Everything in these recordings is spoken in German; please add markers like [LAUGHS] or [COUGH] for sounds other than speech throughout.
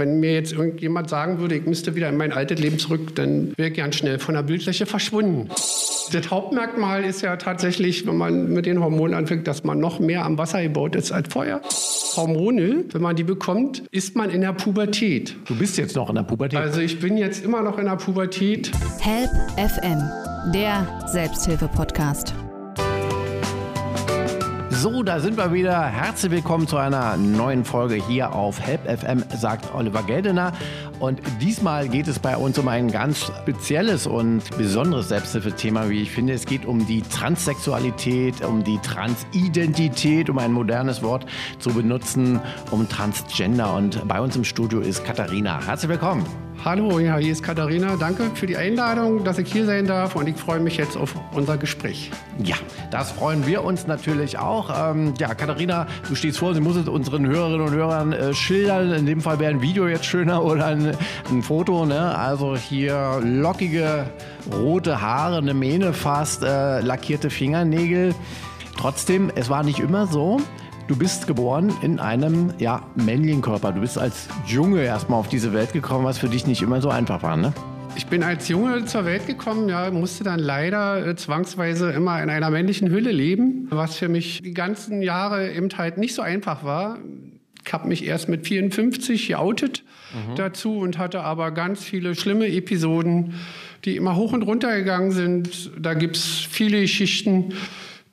Wenn mir jetzt irgendjemand sagen würde, ich müsste wieder in mein altes Leben zurück, dann wäre ich ganz schnell von der Bildfläche verschwunden. Das Hauptmerkmal ist ja tatsächlich, wenn man mit den Hormonen anfängt, dass man noch mehr am Wasser gebaut ist als vorher. Hormone, wenn man die bekommt, ist man in der Pubertät. Du bist jetzt noch in der Pubertät. Also ich bin jetzt immer noch in der Pubertät. Help FM, der Selbsthilfe-Podcast. So, da sind wir wieder. Herzlich willkommen zu einer neuen Folge hier auf Help FM, sagt Oliver Geldener. Und diesmal geht es bei uns um ein ganz spezielles und besonderes Selbsthilfethema, wie ich finde. Es geht um die Transsexualität, um die Transidentität, um ein modernes Wort zu benutzen, um Transgender. Und bei uns im Studio ist Katharina. Herzlich willkommen. Hallo, ja, hier ist Katharina. Danke für die Einladung, dass ich hier sein darf und ich freue mich jetzt auf unser Gespräch. Ja, das freuen wir uns natürlich auch. Ähm, ja, Katharina, du stehst vor, sie muss es unseren Hörerinnen und Hörern äh, schildern. In dem Fall wäre ein Video jetzt schöner [LAUGHS] oder ein, ein Foto. Ne? Also hier lockige rote Haare, eine Mähne fast, äh, lackierte Fingernägel. Trotzdem, es war nicht immer so. Du bist geboren in einem ja, männlichen Körper. Du bist als Junge erstmal auf diese Welt gekommen, was für dich nicht immer so einfach war, ne? Ich bin als Junge zur Welt gekommen, ja, musste dann leider äh, zwangsweise immer in einer männlichen Hülle leben, was für mich die ganzen Jahre eben halt nicht so einfach war. Ich habe mich erst mit 54 geoutet mhm. dazu und hatte aber ganz viele schlimme Episoden, die immer hoch und runter gegangen sind. Da gibt es viele Geschichten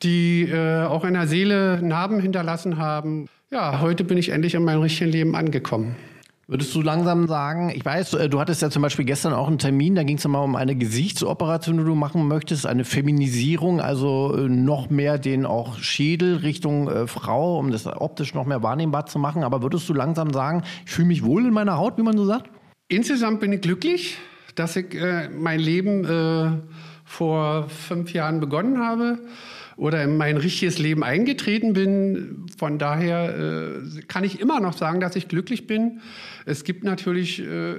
die äh, auch in der Seele Narben hinterlassen haben. Ja, heute bin ich endlich in meinem richtigen Leben angekommen. Würdest du langsam sagen, ich weiß, äh, du hattest ja zum Beispiel gestern auch einen Termin, da ging es mal um eine Gesichtsoperation, die du machen möchtest, eine Feminisierung, also äh, noch mehr den auch Schädel Richtung äh, Frau, um das optisch noch mehr wahrnehmbar zu machen. Aber würdest du langsam sagen, ich fühle mich wohl in meiner Haut, wie man so sagt? Insgesamt bin ich glücklich, dass ich äh, mein Leben äh, vor fünf Jahren begonnen habe oder in mein richtiges Leben eingetreten bin. Von daher äh, kann ich immer noch sagen, dass ich glücklich bin. Es gibt natürlich äh,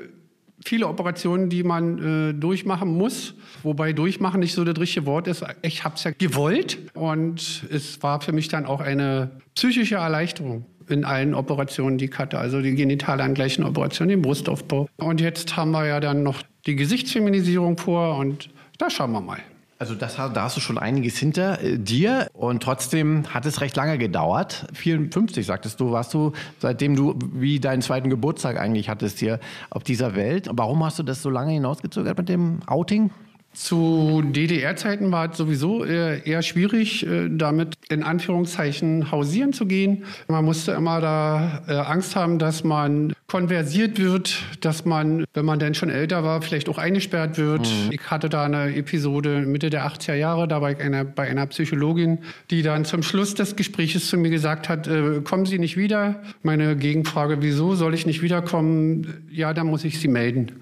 viele Operationen, die man äh, durchmachen muss, wobei durchmachen nicht so das richtige Wort ist. Ich habe es ja gewollt und es war für mich dann auch eine psychische Erleichterung in allen Operationen, die ich hatte, also die genitalangleichen Operationen, den Brustaufbau. Und jetzt haben wir ja dann noch die Gesichtsfeminisierung vor und da schauen wir mal. Also das, da hast du schon einiges hinter äh, dir und trotzdem hat es recht lange gedauert. 54 sagtest du, warst du, seitdem du wie deinen zweiten Geburtstag eigentlich hattest hier auf dieser Welt. Warum hast du das so lange hinausgezögert mit dem Outing? Zu DDR-Zeiten war es sowieso eher schwierig, äh, damit in Anführungszeichen hausieren zu gehen. Man musste immer da äh, Angst haben, dass man konversiert wird, dass man, wenn man dann schon älter war, vielleicht auch eingesperrt wird. Mhm. Ich hatte da eine Episode Mitte der 80er Jahre, da war ich einer, bei einer Psychologin, die dann zum Schluss des Gesprächs zu mir gesagt hat, äh, kommen Sie nicht wieder? Meine Gegenfrage, wieso soll ich nicht wiederkommen? Ja, dann muss ich Sie melden.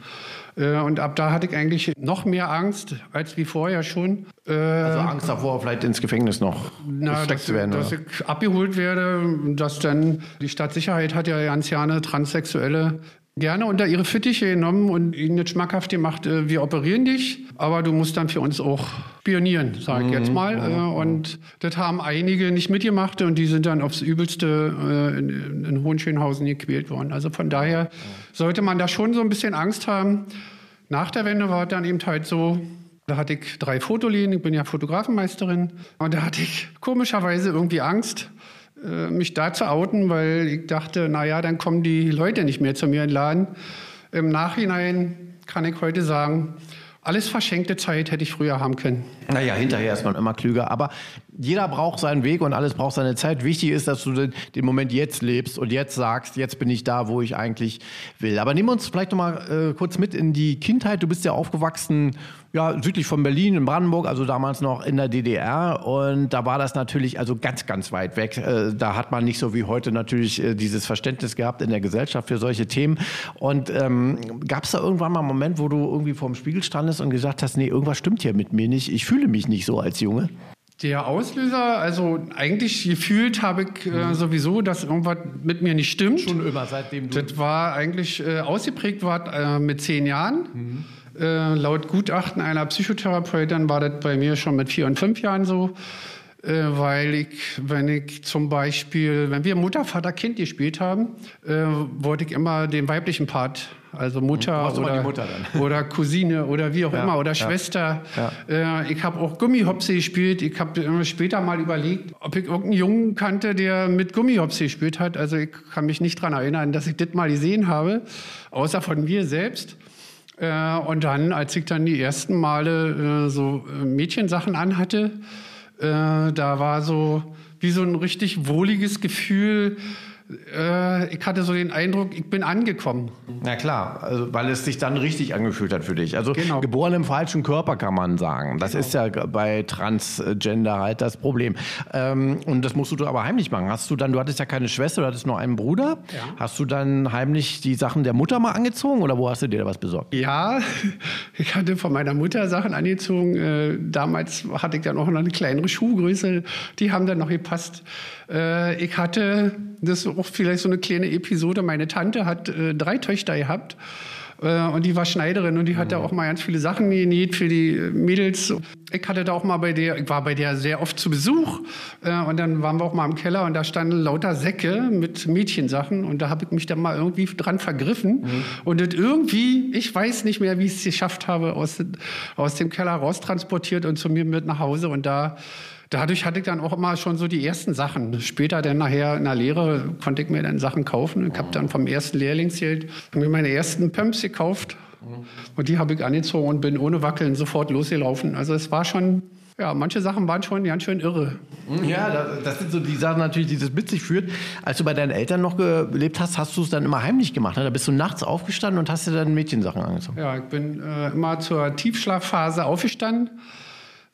Äh, und ab da hatte ich eigentlich noch mehr Angst als wie vorher schon. Äh, also Angst davor, vielleicht ins Gefängnis noch na, gesteckt zu werden? Dass oder? ich abgeholt werde, dass dann die Stadtsicherheit hat ja ganz gerne Transsexuelle gerne unter ihre Fittiche genommen und ihnen jetzt schmackhaft gemacht, äh, wir operieren dich, aber du musst dann für uns auch spionieren, sage ich mhm. jetzt mal. Mhm. Und das haben einige nicht mitgemacht und die sind dann aufs Übelste in, in Hohenschönhausen gequält worden. Also von daher sollte man da schon so ein bisschen Angst haben. Nach der Wende war es dann eben halt so, da hatte ich drei Fotolien, ich bin ja Fotografenmeisterin und da hatte ich komischerweise irgendwie Angst, äh, mich da zu outen, weil ich dachte, naja, dann kommen die Leute nicht mehr zu mir in den Laden. Im Nachhinein kann ich heute sagen, alles verschenkte Zeit hätte ich früher haben können. Naja, hinterher ist man immer klüger. Aber jeder braucht seinen Weg und alles braucht seine Zeit. Wichtig ist, dass du den, den, Moment jetzt lebst und jetzt sagst, jetzt bin ich da, wo ich eigentlich will. Aber nimm uns vielleicht noch mal äh, kurz mit in die Kindheit. Du bist ja aufgewachsen ja, südlich von Berlin, in Brandenburg, also damals noch in der DDR. Und da war das natürlich also ganz, ganz weit weg. Äh, da hat man nicht so wie heute natürlich äh, dieses Verständnis gehabt in der Gesellschaft für solche Themen. Und ähm, gab es da irgendwann mal einen Moment, wo du irgendwie vorm Spiegel standest und gesagt hast, nee, irgendwas stimmt hier mit mir nicht. Ich fühle mich nicht so als Junge? Der Auslöser, also eigentlich gefühlt habe ich äh, mhm. sowieso, dass irgendwas mit mir nicht stimmt. Schon immer, seitdem du. Das war eigentlich äh, ausgeprägt war, äh, mit zehn Jahren. Mhm. Äh, laut Gutachten einer Psychotherapeutin war das bei mir schon mit vier und fünf Jahren so. Äh, weil ich, wenn ich zum Beispiel, wenn wir Mutter, Vater, Kind gespielt haben, äh, wollte ich immer den weiblichen Part also Mutter oder, Mutter [LAUGHS] oder Cousine oder wie auch Ja, immer oder ja. Schwester. Äh, ich habe auch Gummihopse gespielt. Ich habe äh, später mal überlegt, ob ich irgendeinen Jungen kannte, der mit Gummihopse gespielt hat. Also ich kann mich nicht daran erinnern, dass ich das mal gesehen habe, außer von mir selbst. Äh, und dann, als ich dann die ersten Male äh, so Mädchensachen anhatte, äh, da war so wie so ein richtig wohliges Gefühl. Äh, ich hatte so den Eindruck, ich bin angekommen. Na klar, also, weil es sich dann richtig angefühlt hat für dich. Also Genau. geboren im falschen Körper kann man sagen. Das ist ja bei Transgender halt das Problem. Ähm, und das musst du aber heimlich machen. Hast du dann, du hattest ja keine Schwester, du hattest nur einen Bruder. Ja. Hast du dann heimlich die Sachen der Mutter mal angezogen oder wo hast du dir da was besorgt? Ja, [LAUGHS] ich hatte von meiner Mutter Sachen angezogen. Äh, damals hatte ich dann auch noch eine kleinere Schuhgröße. Die haben dann noch gepasst. Äh, ich hatte, das ist auch vielleicht so eine kleine Episode, meine Tante hat äh, drei Töchter gehabt. Äh, Und die war Schneiderin und die hat da auch mal ganz viele Sachen genäht für die äh, Mädels. Ich hatte da auch mal bei der, ich war bei der sehr oft zu Besuch. Äh, Und dann waren wir auch mal im Keller und da standen lauter Säcke mit Mädchensachen. Und da habe ich mich dann mal irgendwie dran vergriffen. Und das irgendwie, ich weiß nicht mehr, wie ich es geschafft habe, aus, aus dem Keller raustransportiert und zu mir mit nach Hause. Und da Dadurch hatte ich dann auch immer schon so die ersten Sachen. Später dann nachher in der Lehre konnte ich mir dann Sachen kaufen. Ich habe dann vom ersten Lehrlingsgeld mir meine ersten Pumps gekauft. Und die habe ich angezogen und bin ohne Wackeln sofort losgelaufen. Also es war schon, ja, manche Sachen waren schon ganz schön irre. Ja, das, das sind so die Sachen natürlich, die das mit sich führt. Als du bei deinen Eltern noch gelebt hast, hast du es dann immer heimlich gemacht. Ne? Da bist du nachts aufgestanden und hast dir dann Mädchensachen angezogen. Ja, ich bin äh, immer zur Tiefschlafphase aufgestanden.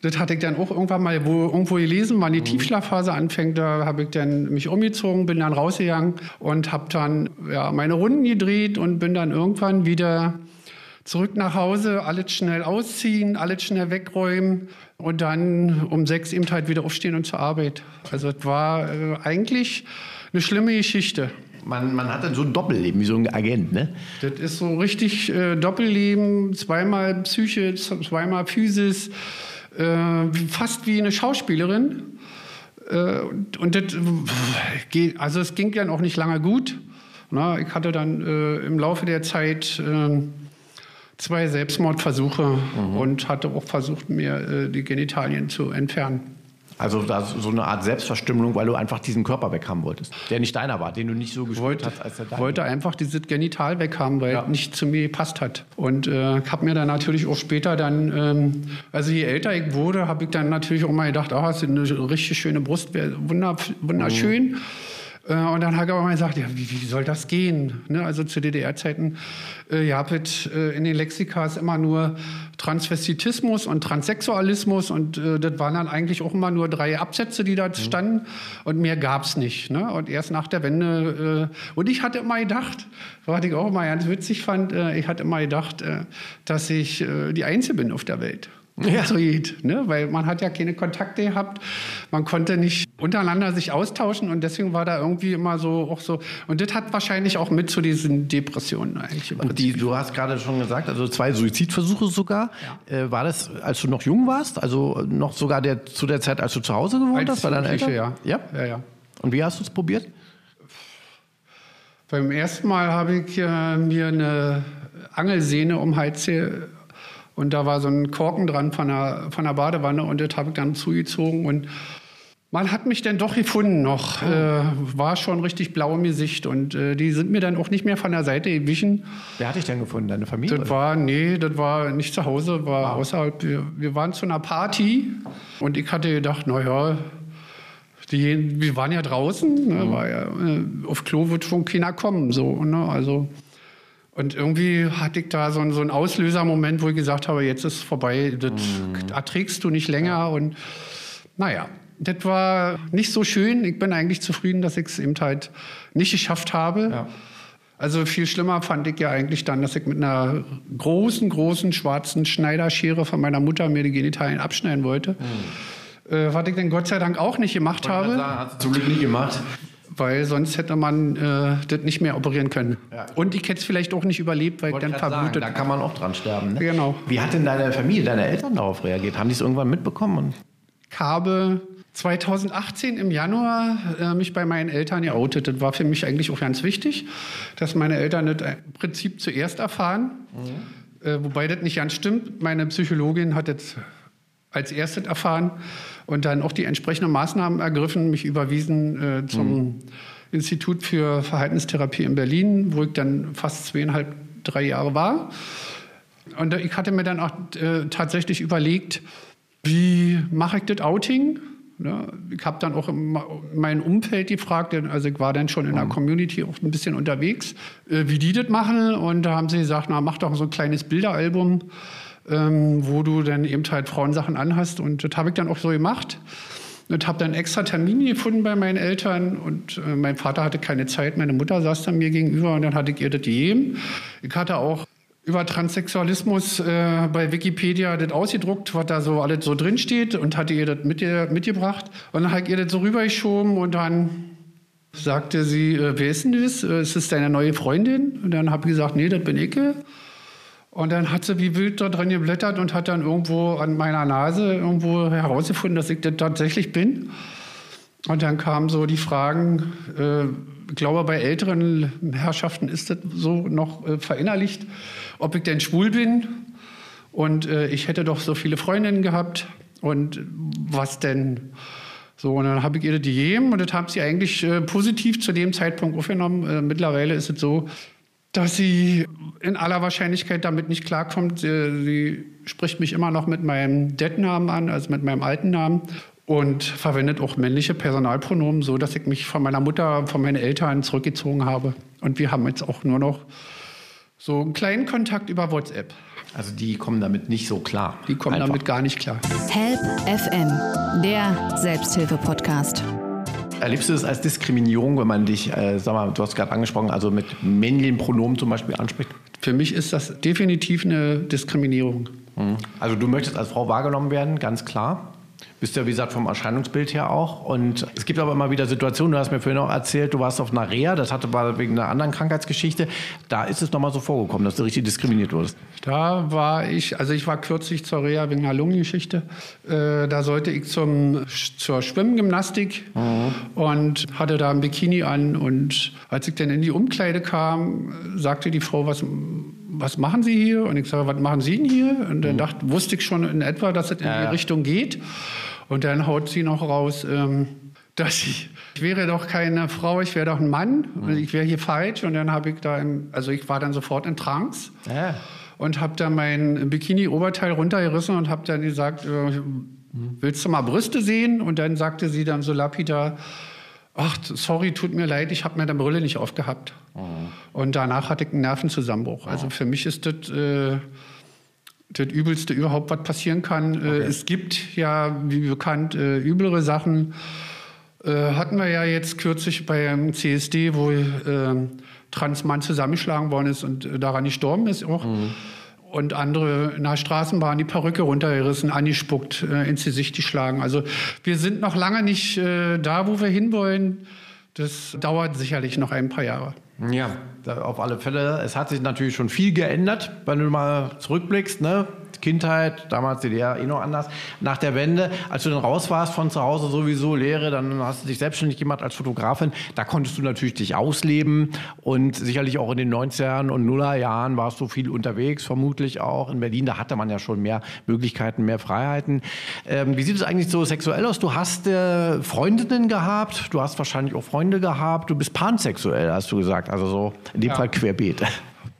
Das hatte ich dann auch irgendwann mal wo, irgendwo gelesen, wann die Tiefschlafphase anfängt. Da habe ich dann mich umgezogen, bin dann rausgegangen und habe dann ja, meine Runden gedreht und bin dann irgendwann wieder zurück nach Hause, alles schnell ausziehen, alles schnell wegräumen und dann um sechs eben halt wieder aufstehen und zur Arbeit. Also es war äh, eigentlich eine schlimme Geschichte. Man, man hat dann so ein Doppelleben, wie so ein Agent, ne? Das ist so richtig äh, Doppelleben, zweimal Psyche, zweimal Physis, fast wie eine Schauspielerin. Äh, und, das, äh, also es ging dann auch nicht lange gut. Na, ich hatte dann äh, im Laufe der Zeit äh, zwei Selbstmordversuche und hatte auch versucht, mir äh, die Genitalien zu entfernen. Also da so eine Art Selbstverstümmelung, weil du einfach diesen Körper weghaben wolltest, der nicht deiner war, den du nicht so gespürt wollte, hast, als er dein wollte einfach dieses Genital weghaben, weil Ja. es nicht zu mir gepasst hat. Und äh, ich habe mir dann natürlich auch später dann, ähm, also je älter ich wurde, habe ich dann natürlich auch mal gedacht, ah, hast du eine richtig schöne Brust, wunder, wunderschön. Äh, Und dann habe ich aber mal gesagt, ja, wie, wie soll das gehen? Ne? Also zu DDR-Zeiten, äh, ihr habt äh, in den Lexikas immer nur Transvestitismus und Transsexualismus und äh, das waren dann eigentlich auch immer nur drei Absätze, die da standen und mehr gab's nicht. Ne? Und erst nach der Wende, äh, und ich hatte immer gedacht, was ich auch immer ganz witzig fand, äh, ich hatte immer gedacht, äh, dass ich äh, die Einzige bin auf der Welt. Ja. Ne? Weil man hat ja keine Kontakte gehabt, man konnte nicht untereinander sich austauschen und deswegen war da irgendwie immer so auch so. Und das hat wahrscheinlich auch mit zu diesen Depressionen eigentlich. Und die, du hast gerade schon gesagt, also zwei Suizidversuche sogar. Äh, war das, als du noch jung warst? Also noch sogar der, zu der Zeit, als du zu Hause gewohnt Als hast bei deinen Eltern? Jugendliche, ja. Ja, ja. Und wie hast du es probiert? Beim ersten Mal habe ich äh, mir eine Angelsehne um Hals und da war so ein Korken dran von der, von der Badewanne und das habe ich dann zugezogen und man hat mich dann doch gefunden noch. Äh, war schon richtig blau im Gesicht und äh, die sind mir dann auch nicht mehr von der Seite gewichen. Wer hat dich denn gefunden? Deine Familie? Das war, nee, das war nicht zu Hause, war außerhalb. Wir, wir waren zu einer Party und ich hatte gedacht, naja, die, wir waren ja draußen, ne, war ja, äh, auf Klo wird schon keiner kommen, so, ne, also. Und irgendwie hatte ich da so, einen- so einen Auslösermoment, wo ich gesagt habe, jetzt ist es vorbei, das erträgst du nicht länger und naja. Das war nicht so schön. Ich bin eigentlich zufrieden, dass ich es eben halt nicht geschafft habe. Ja. Also viel schlimmer fand ich ja eigentlich dann, dass ich mit einer großen, großen schwarzen Schneiderschere von meiner Mutter mir die Genitalien abschneiden wollte. Äh, was ich dann Gott sei Dank auch nicht gemacht habe, Hast du zum Glück nie gemacht. Weil sonst hätte man äh, das nicht mehr operieren können. Ja. Und ich hätte es vielleicht auch nicht überlebt, weil ich Wollte dann grad sagen, verblutet. da kann man auch dran sterben. Ne? Genau. Wie hat denn deine Familie, deine Eltern darauf reagiert? Haben die es irgendwann mitbekommen? Ich habe 2018 im Januar äh, mich bei meinen Eltern geoutet. Das war für mich eigentlich auch ganz wichtig, dass meine Eltern das im Prinzip zuerst erfahren. Mhm. Äh, wobei das nicht ganz stimmt. Meine Psychologin hat das als erstes erfahren und dann auch die entsprechenden Maßnahmen ergriffen, mich überwiesen äh, zum mhm. Institut für Verhaltenstherapie in Berlin, wo ich dann fast zweieinhalb, drei Jahre war. Und ich hatte mir dann auch äh, tatsächlich überlegt, wie mache ich das Outing? Ja, ich habe dann auch mein Umfeld gefragt, also ich war dann schon in der mhm. Community auch ein bisschen unterwegs, äh, wie die das machen. Und da haben sie gesagt, na, mach doch so ein kleines Bilderalbum, ähm, wo du dann eben halt Frauensachen anhast. Und das habe ich dann auch so gemacht. Und habe dann extra Termine gefunden bei meinen Eltern. Und äh, mein Vater hatte keine Zeit, meine Mutter saß dann mir gegenüber und dann hatte ich ihr das gegeben. Ich hatte auch über Transsexualismus äh, bei Wikipedia das ausgedruckt, was da so alles so drin steht und hatte ihr das mit ihr, mitgebracht. Und dann hat ihr das so rübergeschoben und dann sagte sie, äh, wer ist denn das? Äh, ist das deine neue Freundin? Und dann habe ich gesagt, nee, das bin ich. Und dann hat sie wie wild da drin geblättert und hat dann irgendwo an meiner Nase irgendwo herausgefunden, dass ich das tatsächlich bin. Und dann kamen so die Fragen, äh, ich glaube, bei älteren Herrschaften ist das so noch äh, verinnerlicht, ob ich denn schwul bin. Und äh, ich hätte doch so viele Freundinnen gehabt. Und was denn? So, und dann habe ich ihr das gegeben und das haben sie eigentlich äh, positiv zu dem Zeitpunkt aufgenommen. Äh, mittlerweile ist es so, dass sie in aller Wahrscheinlichkeit damit nicht klarkommt. Sie, sie spricht mich immer noch mit meinem Dead-Namen an, also mit meinem alten Namen und verwendet auch männliche Personalpronomen, so dass ich mich von meiner Mutter, von meinen Eltern zurückgezogen habe. Und wir haben jetzt auch nur noch so einen kleinen Kontakt über WhatsApp. Also die kommen damit nicht so klar. Die kommen Einfach. damit gar nicht klar. Help FM, der Selbsthilfe-Podcast. Erlebst du es als Diskriminierung, wenn man dich, äh, sag mal, du hast gerade angesprochen, also mit männlichen Pronomen zum Beispiel anspricht? Für mich ist das definitiv eine Diskriminierung. Mhm. Also du möchtest als Frau wahrgenommen werden, ganz klar. Bist ja, wie gesagt, vom Erscheinungsbild her auch. Und es gibt aber immer wieder Situationen, du hast mir vorhin auch erzählt, du warst auf einer Reha, das hatte war wegen einer anderen Krankheitsgeschichte. Da ist es nochmal so vorgekommen, dass du richtig diskriminiert wurdest. Da war ich, also ich war kürzlich zur Reha wegen einer Lungengeschichte. Äh, da sollte ich zum, zur Schwimmgymnastik mhm. und hatte da ein Bikini an. Und als ich dann in die Umkleide kam, sagte die Frau, was was machen Sie hier? Und ich sage, was machen Sie denn hier? Und dann mhm. dachte, wusste ich schon in etwa, dass es in ja, die. Richtung geht. Und dann haut sie noch raus, ähm, dass ich, ich wäre doch keine Frau, ich wäre doch ein Mann mhm. und ich wäre hier falsch. Und dann habe ich da, im, also ich war dann sofort in Trance. Ja. Und habe dann mein Bikini-Oberteil runtergerissen und habe dann gesagt, äh, willst du mal Brüste sehen? Und dann sagte sie dann so lapidar, ach, sorry, tut mir leid, ich habe mir die Brille nicht aufgehabt. Mhm. Und danach hatte ich einen Nervenzusammenbruch. Also für mich ist das äh, das Übelste überhaupt, was passieren kann. Äh, okay. es gibt ja, wie bekannt, äh, üblere Sachen. Äh, hatten wir ja jetzt kürzlich beim CSD, wo äh, Transmann zusammengeschlagen worden ist und äh, daran gestorben ist auch. Mhm. Und andere in der Straßenbahn die Perücke runtergerissen, angespuckt, äh, ins Gesicht geschlagen. Also wir sind noch lange nicht da, wo wir hinwollen. Das dauert sicherlich noch ein paar Jahre. Ja, auf alle Fälle. Es hat sich natürlich schon viel geändert, wenn du mal zurückblickst. Ne? Kindheit, damals DDR eh noch anders. Nach der Wende, als du dann raus warst von zu Hause sowieso Lehre, dann hast du dich selbstständig gemacht als Fotografin. Da konntest du natürlich dich ausleben und sicherlich auch in den 90ern und Nullerjahren warst du viel unterwegs, vermutlich auch. In Berlin, da hatte man ja schon mehr Möglichkeiten, mehr Freiheiten. Ähm, wie sieht es eigentlich so sexuell aus? Du hast äh, Freundinnen gehabt, du hast wahrscheinlich auch Freunde gehabt, du bist pansexuell, hast du gesagt. Also so in dem ja. Fall querbeet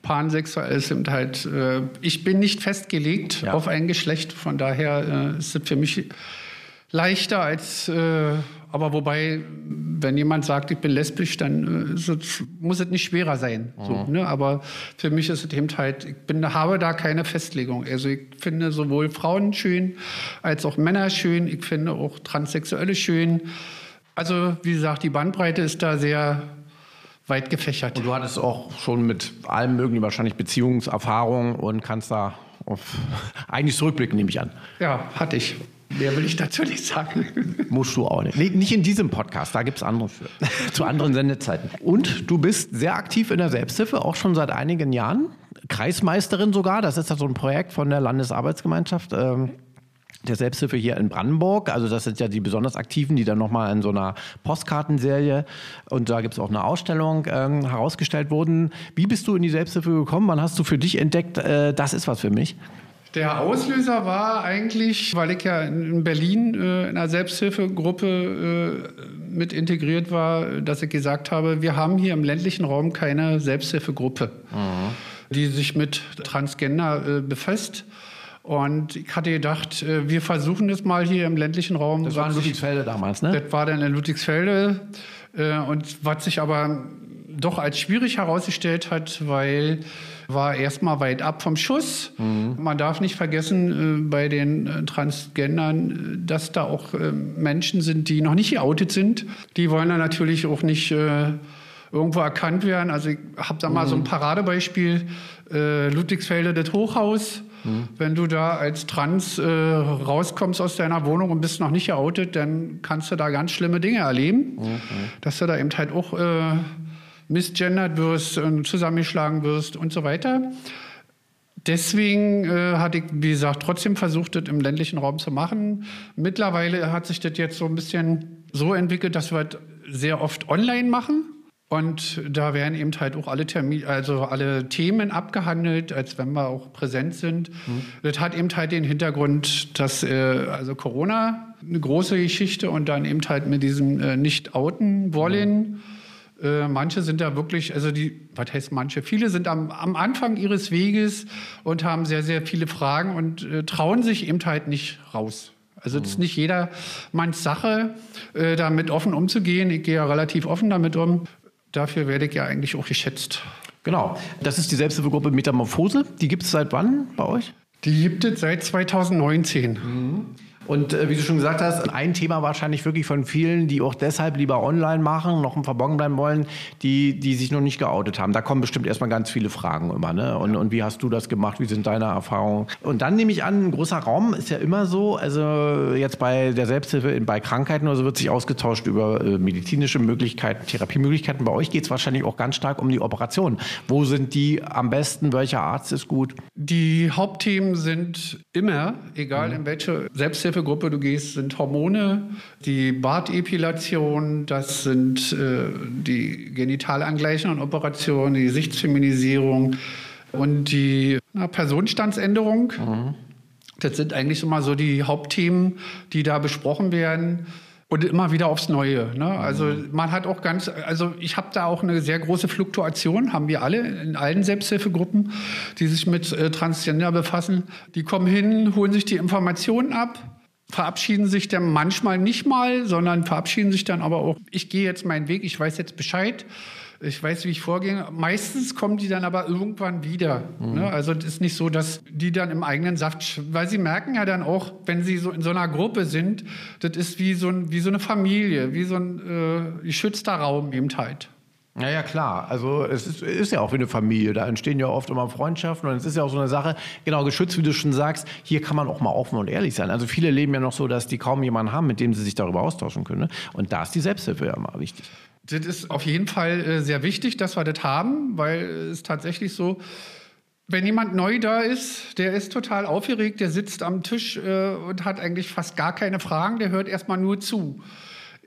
pansexuell sind halt, äh, ich bin nicht festgelegt ja. auf ein Geschlecht, von daher äh, ist es für mich leichter als, äh, aber wobei, wenn jemand sagt, ich bin lesbisch, dann äh, es, muss es nicht schwerer sein. Mhm. So, ne? Aber für mich ist es eben halt, ich bin, habe da keine Festlegung. Also ich finde sowohl Frauen schön als auch Männer schön. Ich finde auch Transsexuelle schön. Also wie gesagt, die Bandbreite ist da sehr weit gefächert. Und du hattest auch schon mit allem möglichen wahrscheinlich Beziehungserfahrung und kannst da auf [LAUGHS] eigentlich zurückblicken, nehme ich an. Ja, hatte ich. Mehr will ich dazu nicht sagen. [LAUGHS] Musst du auch nicht. Nee, nicht in diesem Podcast, da gibt es andere für. [LAUGHS] Zu anderen Sendezeiten. Und du bist sehr aktiv in der Selbsthilfe, auch schon seit einigen Jahren. Kreismeisterin sogar, das ist ja so ein Projekt von der Landesarbeitsgemeinschaft. Ähm, der Selbsthilfe hier in Brandenburg. Also das sind ja die besonders Aktiven, die dann nochmal in so einer Postkartenserie und da gibt es auch eine Ausstellung ähm, herausgestellt wurden. Wie bist du in die Selbsthilfe gekommen? Wann hast du für dich entdeckt, äh, das ist was für mich? Der Auslöser war eigentlich, weil ich ja in Berlin äh, in einer Selbsthilfegruppe äh, mit integriert war, dass ich gesagt habe, wir haben hier im ländlichen Raum keine Selbsthilfegruppe, mhm. die sich mit Transgender äh, befasst. Und ich hatte gedacht, äh, wir versuchen das mal hier im ländlichen Raum. Das war in Ludwigsfelde damals, ne? Das war dann in Ludwigsfelde. Äh, und was sich aber doch als schwierig herausgestellt hat, weil war erstmal weit ab vom Schuss. Mhm. Man darf nicht vergessen, äh, bei den äh, Transgendern, dass da auch Menschen sind, die noch nicht geoutet sind. Die wollen dann natürlich auch nicht irgendwo erkannt werden. Also ich habe da mal so ein mhm. Paradebeispiel, Ludwigsfelde, das Hochhaus. Mhm. Wenn du da als Trans äh, rauskommst aus deiner Wohnung und bist noch nicht geoutet, dann kannst du da ganz schlimme Dinge erleben. Mhm. Dass du da eben halt auch äh, misgendert wirst und zusammengeschlagen wirst und so weiter. Deswegen äh, hatte ich, wie gesagt, trotzdem versucht, das im ländlichen Raum zu machen. Mittlerweile hat sich das jetzt so ein bisschen so entwickelt, dass wir das sehr oft online machen. Und da werden eben halt auch alle Termine, also alle Themen abgehandelt, als wenn wir auch präsent sind. Mhm. Das hat eben halt den Hintergrund, dass äh, also Corona eine große Geschichte und dann eben halt mit diesem äh, Nicht-Outen wollen. Mhm äh, manche sind da wirklich, also die, was heißt manche? Viele sind am, am Anfang ihres Weges und haben sehr, sehr viele Fragen und äh, trauen sich eben halt nicht raus. Also es ist mhm. nicht jedermanns Sache, äh, damit offen umzugehen. Ich gehe ja relativ offen damit um. Dafür werde ich ja eigentlich auch geschätzt. Genau. Das ist die Selbsthilfegruppe Metamorphose. Die gibt es seit wann bei euch? Die gibt es seit 2019. Mhm. Und äh, wie du schon gesagt hast, ein Thema wahrscheinlich wirklich von vielen, die auch deshalb lieber online machen, noch im Verborgen bleiben wollen, die, die sich noch nicht geoutet haben. Da kommen bestimmt erstmal ganz viele Fragen immer. Ne? Und, und wie hast du das gemacht? Wie sind deine Erfahrungen? Und dann nehme ich an, ein großer Raum ist ja immer so, also jetzt bei der Selbsthilfe bei Krankheiten oder so wird sich ausgetauscht über äh, medizinische Möglichkeiten, Therapiemöglichkeiten. Bei euch geht es wahrscheinlich auch ganz stark um die Operation. Wo sind die am besten? Welcher Arzt ist gut? Die Hauptthemen sind immer, egal mhm. in welche Selbsthilfe Selbsthilfegruppe du gehst, sind Hormone, die Bartepilation, das sind äh, die und Operationen, die Gesichtsfeminisierung und die na, Personenstandsänderung. Mhm. Das sind eigentlich immer so die Hauptthemen, die da besprochen werden. Und immer wieder aufs Neue. Ne? Also man hat auch ganz, also ich habe da auch eine sehr große Fluktuation, haben wir alle in allen Selbsthilfegruppen, die sich mit äh, Transgender befassen. Die kommen hin, holen sich die Informationen ab, verabschieden sich dann manchmal nicht mal, sondern verabschieden sich dann aber auch, ich gehe jetzt meinen Weg, ich weiß jetzt Bescheid, ich weiß, wie ich vorgehe. Meistens kommen die dann aber irgendwann wieder. Mhm. Ne? Also es ist nicht so, dass die dann im eigenen Saft, weil sie merken ja dann auch, wenn sie so in so einer Gruppe sind, das ist wie so, ein, wie so eine Familie, wie so ein äh, geschützter Raum eben halt. Ja, ja, klar. Also es ist, ist, ja auch wie eine Familie. Da entstehen ja oft immer Freundschaften und es ist ja auch so eine Sache, genau, geschützt, wie du schon sagst, hier kann man auch mal offen und ehrlich sein. Also viele leben ja noch so, dass die kaum jemanden haben, mit dem sie sich darüber austauschen können. Ne? Und da ist die Selbsthilfe ja immer wichtig. Das ist auf jeden Fall äh, sehr wichtig, dass wir das haben, weil es tatsächlich so, wenn jemand neu da ist, der ist total aufgeregt, der sitzt am Tisch äh, und hat eigentlich fast gar keine Fragen, der hört erstmal nur zu.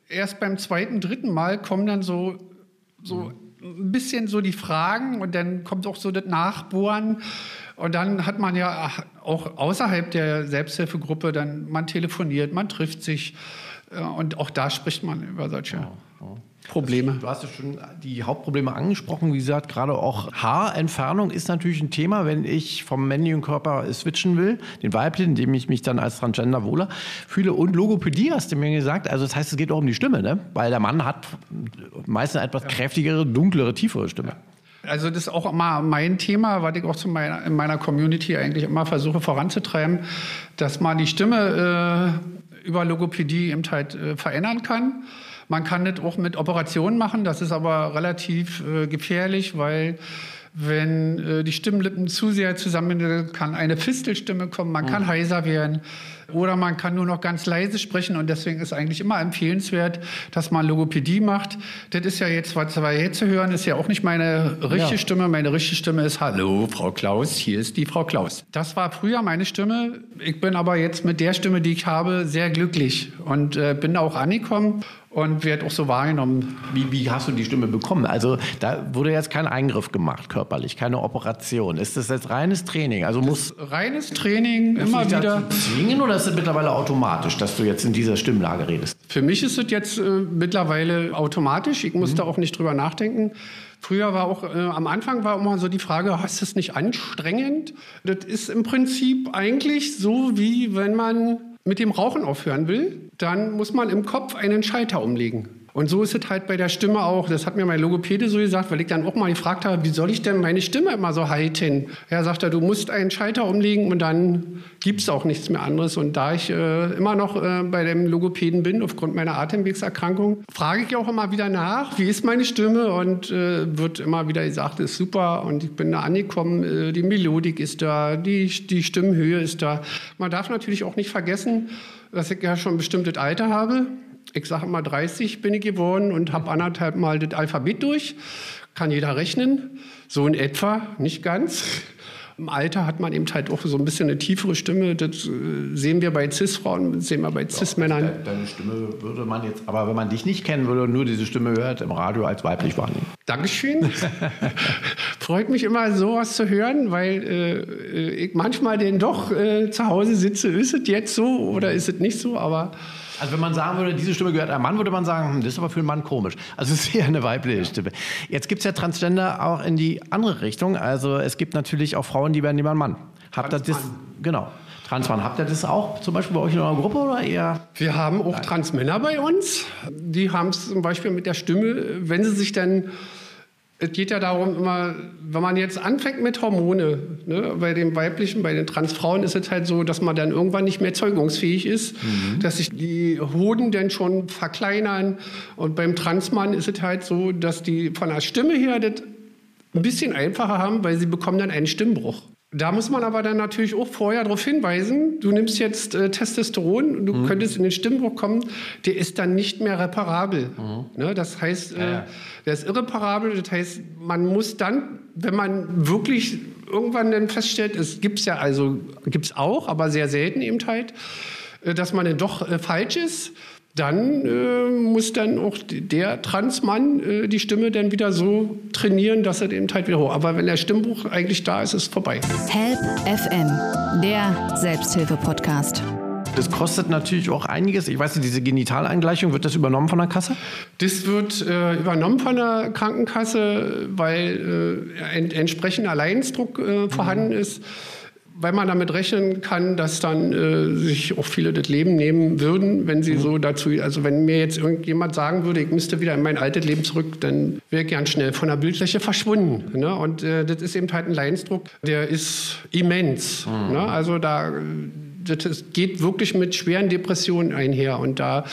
Erst beim zweiten, dritten Mal kommen dann so so ein bisschen so die Fragen und dann kommt auch so das Nachbohren. Und dann hat man ja auch außerhalb der Selbsthilfegruppe dann, man telefoniert, man trifft sich. Äh, und auch da spricht man über solche. Ja, Probleme. Du hast ja schon die Hauptprobleme angesprochen. Wie gesagt, gerade auch Haarentfernung ist natürlich ein Thema, wenn ich vom männlichen Körper switchen will, den weiblichen, in dem ich mich dann als Transgender wohler fühle. Und Logopädie hast du mir gesagt. Also das heißt, es geht auch um die Stimme, ne? Weil der Mann hat meistens eine etwas ja. kräftigere, dunklere, tiefere Stimme. Ja. Also das ist auch immer mein Thema, was ich auch zu meiner, in meiner Community eigentlich immer versuche voranzutreiben, dass man die Stimme äh, über Logopädie eben halt äh, verändern kann. Man kann das auch mit Operationen machen, das ist aber relativ äh, gefährlich, weil wenn äh, die Stimmlippen zu sehr zusammen kann eine Fistelstimme kommen, man kann heiser werden oder man kann nur noch ganz leise sprechen und deswegen ist eigentlich immer empfehlenswert, dass man Logopädie macht. Das ist ja jetzt, was wir jetzt hören, ist ja auch nicht meine richtige Ja. Stimme. Meine richtige Stimme ist Hallo, Frau Klaus, hier ist die Frau Klaus. Das war früher meine Stimme. Ich bin aber jetzt mit der Stimme, die ich habe, sehr glücklich und äh, bin auch angekommen und werde auch so wahrgenommen. Wie, wie hast du die Stimme bekommen? Also da wurde jetzt kein Eingriff gemacht körperlich, keine Operation. Ist das jetzt reines Training? Also muss Reines Training, immer wieder. zwingen oder ist es mittlerweile automatisch, dass du jetzt in dieser Stimmlage redest? Für mich ist es jetzt äh, mittlerweile automatisch. Ich muss da auch nicht drüber nachdenken. Früher war auch, äh, am Anfang war immer so die Frage, hast du es nicht anstrengend? Das ist im Prinzip eigentlich so, wie wenn man mit dem Rauchen aufhören will, dann muss man im Kopf einen Schalter umlegen. Und so ist es halt bei der Stimme auch. Das hat mir mein Logopäde so gesagt, weil ich dann auch mal gefragt habe, wie soll ich denn meine Stimme immer so halten? Er sagt, er, du musst einen Schalter umlegen und dann gibt es auch nichts mehr anderes. Und da ich äh, immer noch äh, bei dem Logopäden bin, aufgrund meiner Atemwegserkrankung, frage ich auch immer wieder nach, wie ist meine Stimme? Und äh, wird immer wieder gesagt, ist super. Und ich bin da angekommen, äh, die Melodik ist da, die, die Stimmhöhe ist da. Man darf natürlich auch nicht vergessen, dass ich ja schon ein bestimmtes Alter habe. Ich sage immer 30 bin ich geworden und habe anderthalb Mal das Alphabet durch. Kann jeder rechnen. So in etwa, nicht ganz. Im Alter hat man eben halt auch so ein bisschen eine tiefere Stimme. Das äh, sehen wir bei Cis-Frauen, das sehen wir bei Cis-Männern. Deine Stimme würde man jetzt, aber wenn man dich nicht kennen würde und nur diese Stimme hört, im Radio als weiblich wahrnehmen. Dankeschön. [LAUGHS] Freut mich immer, sowas zu hören, weil äh, ich manchmal denn doch äh, zu Hause sitze. Ist es jetzt so oder ist es nicht so? Aber Also wenn man sagen würde, diese Stimme gehört einem Mann, würde man sagen, hm, das ist aber für einen Mann komisch. Also [LAUGHS] es ist eher eine weibliche Stimme. Jetzt gibt es ja Transgender auch in die andere Richtung. Also es gibt natürlich auch Frauen, die werden lieber ein Mann. Habt ihr das? Genau. Transmann. Habt ihr das auch zum Beispiel bei euch in eurer Gruppe oder eher? Wir haben auch Transmänner bei uns. Die haben es zum Beispiel mit der Stimme, wenn sie sich dann. Es geht ja darum, immer, wenn man jetzt anfängt mit Hormone, ne, bei den weiblichen, bei den Transfrauen ist es halt so, dass man dann irgendwann nicht mehr zeugungsfähig ist, dass sich die Hoden dann schon verkleinern. Und beim Transmann ist es halt so, dass die von der Stimme her das ein bisschen einfacher haben, weil sie bekommen dann einen Stimmbruch. Da muss man aber dann natürlich auch vorher darauf hinweisen, du nimmst jetzt äh, Testosteron, und du Mhm. könntest in den Stimmbruch kommen, der ist dann nicht mehr reparabel. Ne? Das heißt, äh, Mhm. der ist irreparabel, das heißt, man muss dann, wenn man wirklich irgendwann dann feststellt, es gibt es ja also, gibt es auch, aber sehr selten eben halt, äh, dass man dann doch äh, falsch ist, dann äh, muss dann auch der Transmann äh, die Stimme dann wieder so trainieren, dass er den halt wieder hoch. Aber wenn der Stimmbruch eigentlich da ist, ist es vorbei. Help FM, der Selbsthilfe-Podcast. Das kostet natürlich auch einiges. Ich weiß nicht, diese Genitaleingleichung, wird das übernommen von der Kasse? Das wird äh, übernommen von der Krankenkasse, weil äh, ein entsprechender Leidensdruck äh, vorhanden ist. Weil man damit rechnen kann, dass dann äh, sich auch viele das Leben nehmen würden, wenn sie so dazu, also wenn mir jetzt irgendjemand sagen würde, ich müsste wieder in mein altes Leben zurück, dann wäre ich gern schnell von der Bildfläche verschwunden. Ne? Und äh, das ist eben halt ein Leidensdruck, der ist immens. Ne? Also da, das geht wirklich mit schweren Depressionen einher und da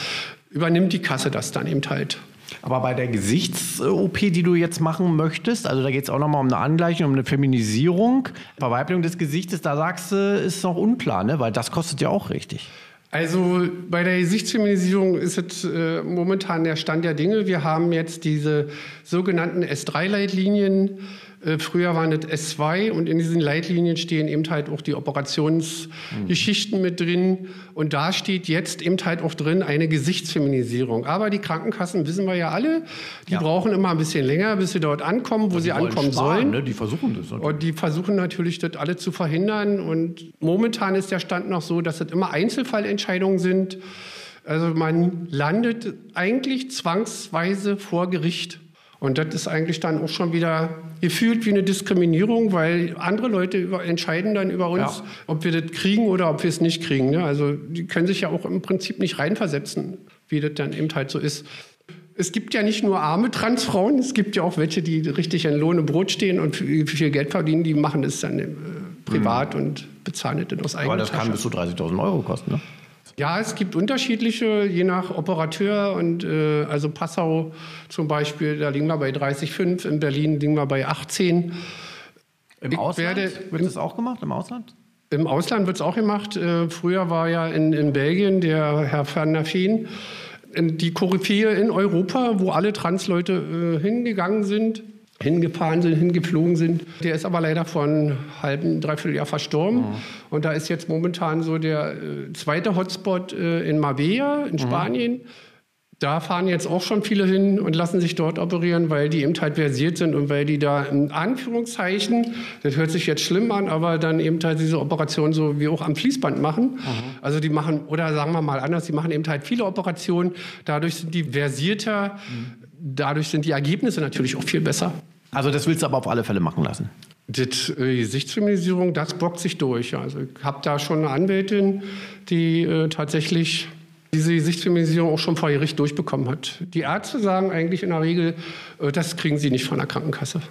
übernimmt die Kasse das dann eben halt. Aber bei der Gesichts-OP, die du jetzt machen möchtest, also da geht es auch nochmal um eine Angleichung, um eine Feminisierung, Verweiblichung des Gesichtes, da sagst du, ist noch unklar, ne? weil das kostet ja auch richtig. Also bei der Gesichtsfeminisierung ist es äh, momentan der Stand der Dinge. Wir haben jetzt diese sogenannten S3-Leitlinien. Äh, früher waren es S2 und in diesen Leitlinien stehen eben halt auch die Operationsgeschichten mit drin. Und da steht jetzt eben halt auch drin eine Gesichtsfeminisierung. Aber die Krankenkassen, wissen wir ja alle, die Ja. brauchen immer ein bisschen länger, bis sie dort ankommen, wo sie wollen ankommen sparen, sollen. Ne? Die versuchen das. natürlich. Und die versuchen natürlich, das alle zu verhindern. Und momentan ist der Stand noch so, dass es immer Einzelfallentscheidungen sind. Also man landet eigentlich zwangsweise vor Gericht. Und das ist eigentlich dann auch schon wieder gefühlt wie eine Diskriminierung, weil andere Leute über, entscheiden dann über uns, Ja. ob wir das kriegen oder ob wir es nicht kriegen. Ne? Also die können sich ja auch im Prinzip nicht reinversetzen, wie das dann eben halt so ist. Es gibt ja nicht nur arme Transfrauen, es gibt ja auch welche, die richtig in Lohn und Brot stehen und viel Geld verdienen, die machen das dann äh, privat und bezahlen das dann aus Aber eigener das kann Tasche. bis zu 30.000 Euro kosten. Ne? Ja, es gibt unterschiedliche, je nach Operateur. Und äh, also Passau zum Beispiel, da liegen wir bei 30,5, in Berlin liegen wir bei 18. Im Ich Ausland werde- wird das auch gemacht? Im Ausland? Im Ausland wird es auch gemacht. Äh, früher war ja in, in Belgien der Herr van der äh, die Koryphäe in Europa, wo alle Transleute äh, hingegangen sind, hingefahren sind, hingeflogen sind. Der ist aber leider vor einem halben, dreiviertel Jahr verstorben. Und da ist jetzt momentan so der äh, zweite Hotspot äh, in Marbella in Spanien. Da fahren jetzt auch schon viele hin und lassen sich dort operieren, weil die eben halt versiert sind und weil die da in Anführungszeichen, das hört sich jetzt schlimm an, aber dann eben halt diese Operation so wie auch am Fließband machen. Also die machen, oder sagen wir mal anders, die machen eben halt viele Operationen, dadurch sind die versierter, dadurch sind die Ergebnisse natürlich auch viel besser. Also das willst du aber auf alle Fälle machen lassen. Das, äh, Gesichtsfeminisierung, das bockt sich durch. Also ich habe da schon eine Anwältin, die äh, tatsächlich diese Gesichtsfeminisierung auch schon vor Gericht durchbekommen hat. Die Ärzte sagen eigentlich in der Regel, äh, das kriegen sie nicht von der Krankenkasse.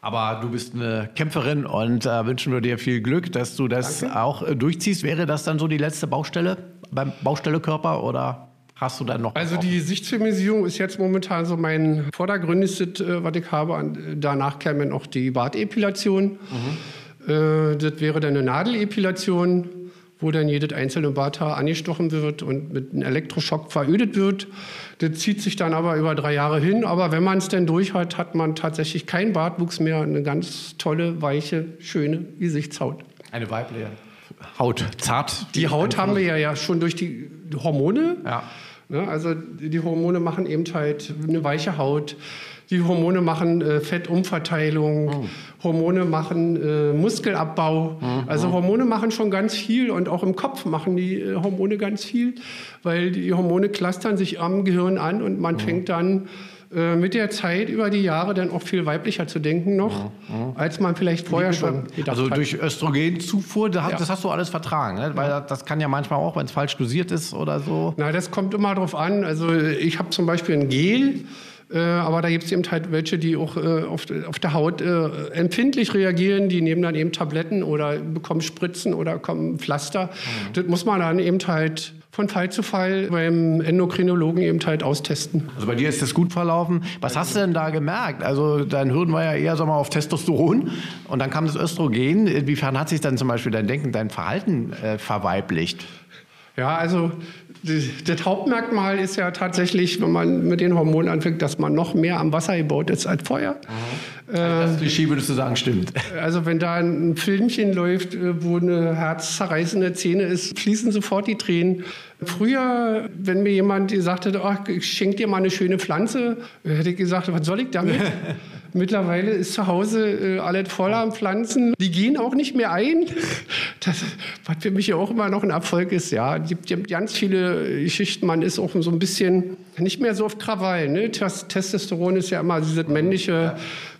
Aber du bist eine Kämpferin und äh, wünschen wir dir viel Glück, dass du das auch äh, durchziehst. Wäre das dann so die letzte Baustelle beim Baustellekörper oder hast du dann noch? Also die Gesichtsfeminisierung ist jetzt momentan so mein vordergründigstes, äh, was ich habe. Äh, Danach käme noch die Bartepilation. Äh, das wäre dann eine Nadelepilation, wo dann jedes einzelne Barthaar angestochen wird und mit einem Elektroschock verödet wird. Das zieht sich dann aber über drei Jahre hin. Aber wenn man es denn durch hat, hat man tatsächlich keinen Bartwuchs mehr. Eine ganz tolle, weiche, schöne Gesichtshaut. eine weibliche Haut, zart. Die Haut haben wir ja, ja schon durch die Hormone. Ja. Ne, also die Hormone machen eben halt eine weiche Haut. Die Hormone machen äh, Fettumverteilung. Hormone machen äh, Muskelabbau. Also Hormone machen schon ganz viel und auch im Kopf machen die äh, Hormone ganz viel, weil die Hormone clustern sich am Gehirn an und man fängt dann äh, mit der Zeit über die Jahre dann auch viel weiblicher zu denken noch, als man vielleicht vorher schon gedacht Also durch Östrogenzufuhr, da- Ja. das hast du alles vertragen, ne? weil das kann ja manchmal auch, wenn es falsch dosiert ist oder so. Na, das kommt immer drauf an. Also ich habe zum Beispiel ein Gel, äh, aber da gibt es eben halt welche, die auch äh, auf, auf der Haut äh, empfindlich reagieren. Die nehmen dann eben Tabletten oder bekommen Spritzen oder bekommen Pflaster. Das muss man dann eben halt von Fall zu Fall beim Endokrinologen eben halt austesten. Also bei dir ist das gut verlaufen. Was hast du denn da gemerkt? Also dein Hirn war ja eher sag mal, auf Testosteron und dann kam das Östrogen. Inwiefern hat sich dann zum Beispiel dein Denken, dein Verhalten äh, verweiblicht? Ja, also das, Hauptmerkmal ist ja tatsächlich, wenn man mit den Hormonen anfängt, dass man noch mehr am Wasser gebaut ist als vorher. Das Klischee würdest du sagen, stimmt. [LAUGHS] Also wenn da ein Filmchen läuft, äh, wo eine herzzerreißende Szene ist, fließen sofort die Tränen. Früher, wenn mir jemand gesagt hätte, ach, ich schenke dir mal eine schöne Pflanze, hätte ich gesagt, was soll ich damit? [LAUGHS] Mittlerweile ist zu Hause äh, alles voller an Pflanzen. Die gehen auch nicht mehr ein. [LAUGHS] Das, was für mich ja auch immer noch ein Erfolg ist. Ja, es gibt, ganz viele Geschichten. Man ist auch so ein bisschen nicht mehr so auf Krawall. Ne? Tes- Testosteron ist ja immer dieses männliche,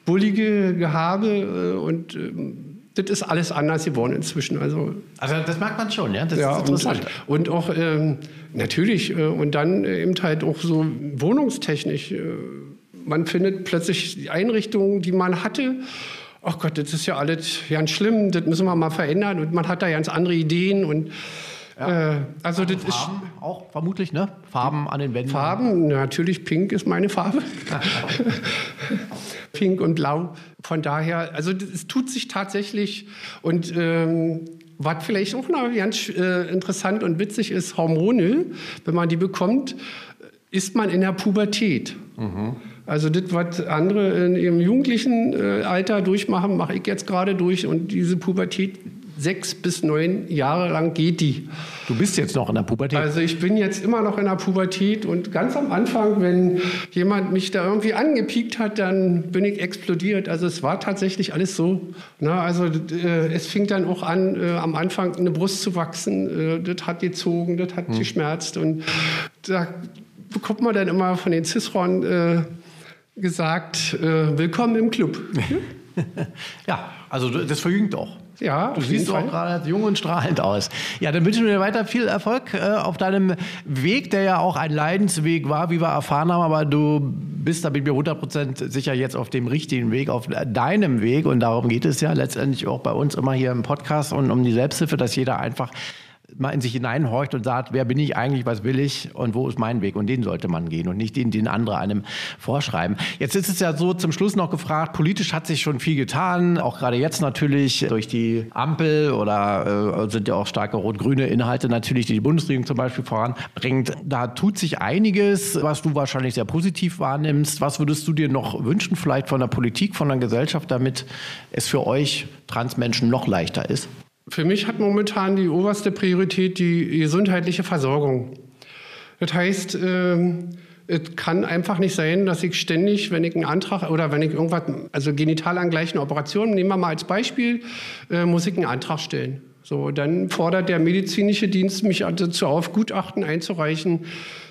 bullige Gehabe. äh, Und ähm, das ist alles anders geworden inzwischen. Also Also das merkt man schon, ja. Das ja, ist und, interessant. und auch ähm, natürlich äh, und dann äh, eben halt auch so wohnungstechnisch. Äh, man findet plötzlich die Einrichtungen, die man hatte. Ach Gott, das ist ja alles ganz schlimm, das müssen wir mal verändern. Und man hat da ganz andere Ideen. Und äh, also das ist Farben auch vermutlich, ne? Farben an den Wänden. Farben, natürlich pink ist meine Farbe. [LAUGHS] pink und blau. Von daher, also das- es tut sich tatsächlich. Und ähm, was vielleicht auch noch ganz äh, interessant und witzig ist, Hormone, wenn man die bekommt, ist man in der Pubertät. Also das, was andere in ihrem jugendlichen äh, Alter durchmachen, mache ich jetzt gerade durch. Und diese Pubertät, sechs bis neun Jahre lang geht die. Du bist jetzt noch in der Pubertät. Also ich bin jetzt immer noch in der Pubertät und ganz am Anfang, wenn jemand mich da irgendwie angepiekt hat, dann bin ich explodiert. Also es war tatsächlich alles so. Na, also äh, es fing dann auch an, äh, am Anfang eine Brust zu wachsen. Äh, das hat gezogen, das hat geschmerzt und da bekommt man dann immer von den Cisron äh, gesagt, äh, willkommen im Club. [LAUGHS] ja, also das verjüngt auch. Ja, Du siehst auch gerade jung und strahlend aus. Ja, dann wünschen wir dir weiter viel Erfolg äh, auf deinem Weg, der ja auch ein Leidensweg war, wie wir erfahren haben. Aber du bist, da bin ich mir 100% sicher, jetzt auf dem richtigen Weg, auf deinem Weg. Und darum geht es ja letztendlich auch bei uns immer hier im Podcast und um die Selbsthilfe, dass jeder einfach mal in sich hineinhorcht und sagt, wer bin ich eigentlich, was will ich und wo ist mein Weg? Und den sollte man gehen und nicht den, den andere einem vorschreiben. Jetzt ist es ja so zum Schluss noch gefragt, politisch hat sich schon viel getan, auch gerade jetzt natürlich durch die Ampel oder äh, sind ja auch starke rot-grüne Inhalte natürlich, die die Bundesregierung zum Beispiel voranbringt. Da tut sich einiges, was du wahrscheinlich sehr positiv wahrnimmst. Was würdest du dir noch wünschen, vielleicht von der Politik, von der Gesellschaft, damit es für euch Transmenschen noch leichter ist? Für mich hat momentan die oberste Priorität die gesundheitliche Versorgung. Das heißt, äh, es kann einfach nicht sein, dass ich ständig, wenn ich einen Antrag oder wenn ich irgendwas, also genital angleichende Operationen, nehmen wir mal als Beispiel, äh, muss ich einen Antrag stellen. So, dann fordert der medizinische Dienst mich dazu auf, Gutachten einzureichen,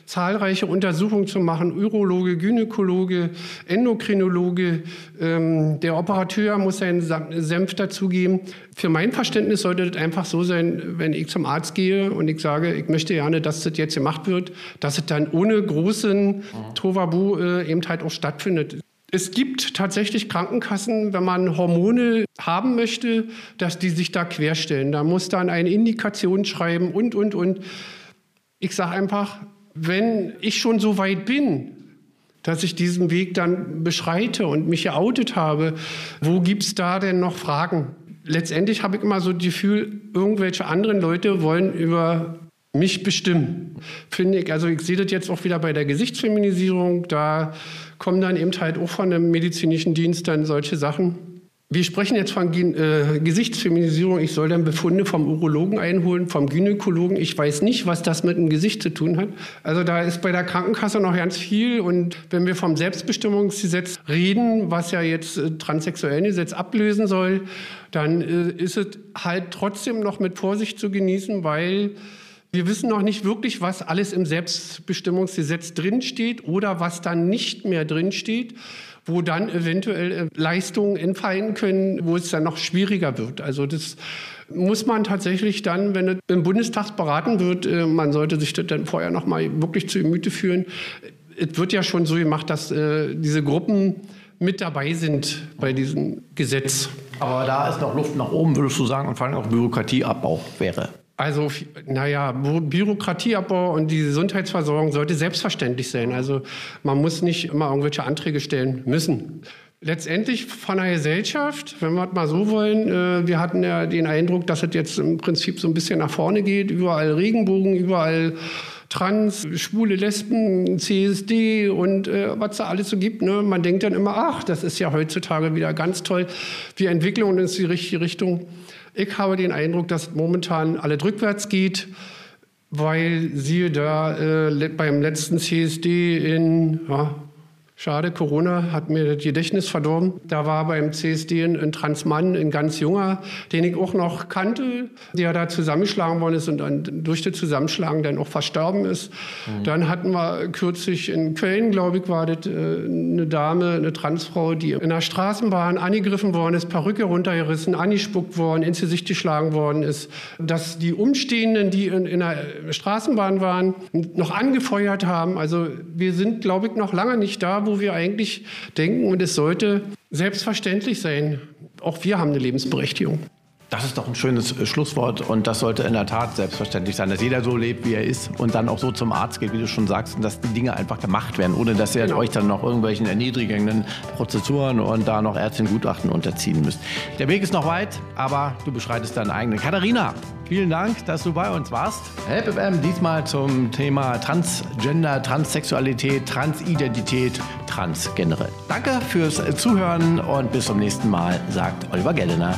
zahlreiche Untersuchungen zu machen, Urologe, Gynäkologe, Endokrinologe. Ähm, der Operateur muss seinen Senf dazugeben. Für mein Verständnis sollte das einfach so sein, wenn ich zum Arzt gehe und ich sage, ich möchte gerne, dass das jetzt gemacht wird, dass es dann ohne großen Tovabu äh, eben halt auch stattfindet. Es gibt tatsächlich Krankenkassen, wenn man Hormone haben möchte, dass die sich da querstellen. Da muss dann eine Indikation schreiben und, und, und. Ich sage einfach, wenn ich schon so weit bin, dass ich diesen Weg dann beschreite und mich geoutet habe, wo gibt es da denn noch Fragen? Letztendlich habe ich immer so das Gefühl, irgendwelche anderen Leute wollen über mich bestimmen. Finde ich, also ich sehe das jetzt auch wieder bei der Gesichtsfeminisierung, da kommen dann eben halt auch von dem medizinischen Dienst dann solche Sachen. Wir sprechen jetzt von äh, Gesichtsfeminisierung. Ich soll dann Befunde vom Urologen einholen, vom Gynäkologen. Ich weiß nicht, was das mit dem Gesicht zu tun hat. Also da ist bei der Krankenkasse noch ganz viel. Und wenn wir vom Selbstbestimmungsgesetz reden, was ja jetzt äh, Transsexuellengesetz ablösen soll, dann äh, ist es halt trotzdem noch mit Vorsicht zu genießen, weil wir wissen noch nicht wirklich, was alles im Selbstbestimmungsgesetz drinsteht oder was dann nicht mehr drinsteht wo dann eventuell äh, Leistungen entfallen können, wo es dann noch schwieriger wird. Also das muss man tatsächlich dann, wenn es im Bundestag beraten wird, äh, man sollte sich das dann vorher noch mal wirklich zu Gemüte führen. Es wird ja schon so gemacht, dass äh, diese Gruppen mit dabei sind bei diesem Gesetz. Aber da ist noch Luft nach oben, würdest du sagen, und vor allem auch Bürokratieabbau wäre. Also, naja, Bürokratieabbau und die Gesundheitsversorgung sollte selbstverständlich sein. Also, man muss nicht immer irgendwelche Anträge stellen müssen. Letztendlich von der Gesellschaft, wenn wir es mal so wollen, äh, wir hatten ja den Eindruck, dass es jetzt im Prinzip so ein bisschen nach vorne geht. Überall Regenbogen, überall Trans, schwule Lesben, CSD und äh, was da alles so gibt. Ne? Man denkt dann immer, ach, das ist ja heutzutage wieder ganz toll. Wir entwickeln uns in die richtige Richtung. Ich habe den Eindruck, dass momentan alles rückwärts geht, weil siehe da äh, beim letzten CSD in ja, Schade, Corona hat mir das Gedächtnis verdorben. Da war beim CSD ein Transmann, ein ganz junger, den ich auch noch kannte, der da zusammengeschlagen worden ist und dann durch das Zusammenschlagen dann auch verstorben ist. Mhm. Dann hatten wir kürzlich in Köln, glaube ich, war das äh, eine Dame, eine Transfrau, die in der Straßenbahn angegriffen worden ist, Perücke runtergerissen, angespuckt worden, ins Gesicht geschlagen worden ist. Dass die Umstehenden, die in, in der Straßenbahn waren, noch angefeuert haben. Also wir sind, glaube ich, noch lange nicht da, wo wir eigentlich denken, und es sollte selbstverständlich sein, auch wir haben eine Lebensberechtigung. Das ist doch ein schönes äh, Schlusswort und das sollte in der Tat selbstverständlich sein, dass jeder so lebt, wie er ist und dann auch so zum Arzt geht, wie du schon sagst, und dass die Dinge einfach gemacht werden, ohne dass ihr genau. euch dann noch irgendwelchen erniedrigenden Prozessuren und da noch Ärztin-Gutachten unterziehen müsst. Der Weg ist noch weit, aber du beschreitest deinen eigenen. Katharina, vielen Dank, dass du bei uns warst. HelpFM diesmal zum Thema Transgender, Transsexualität, Transidentität, Trans generell. Danke fürs Zuhören und bis zum nächsten Mal, sagt Oliver Gellener.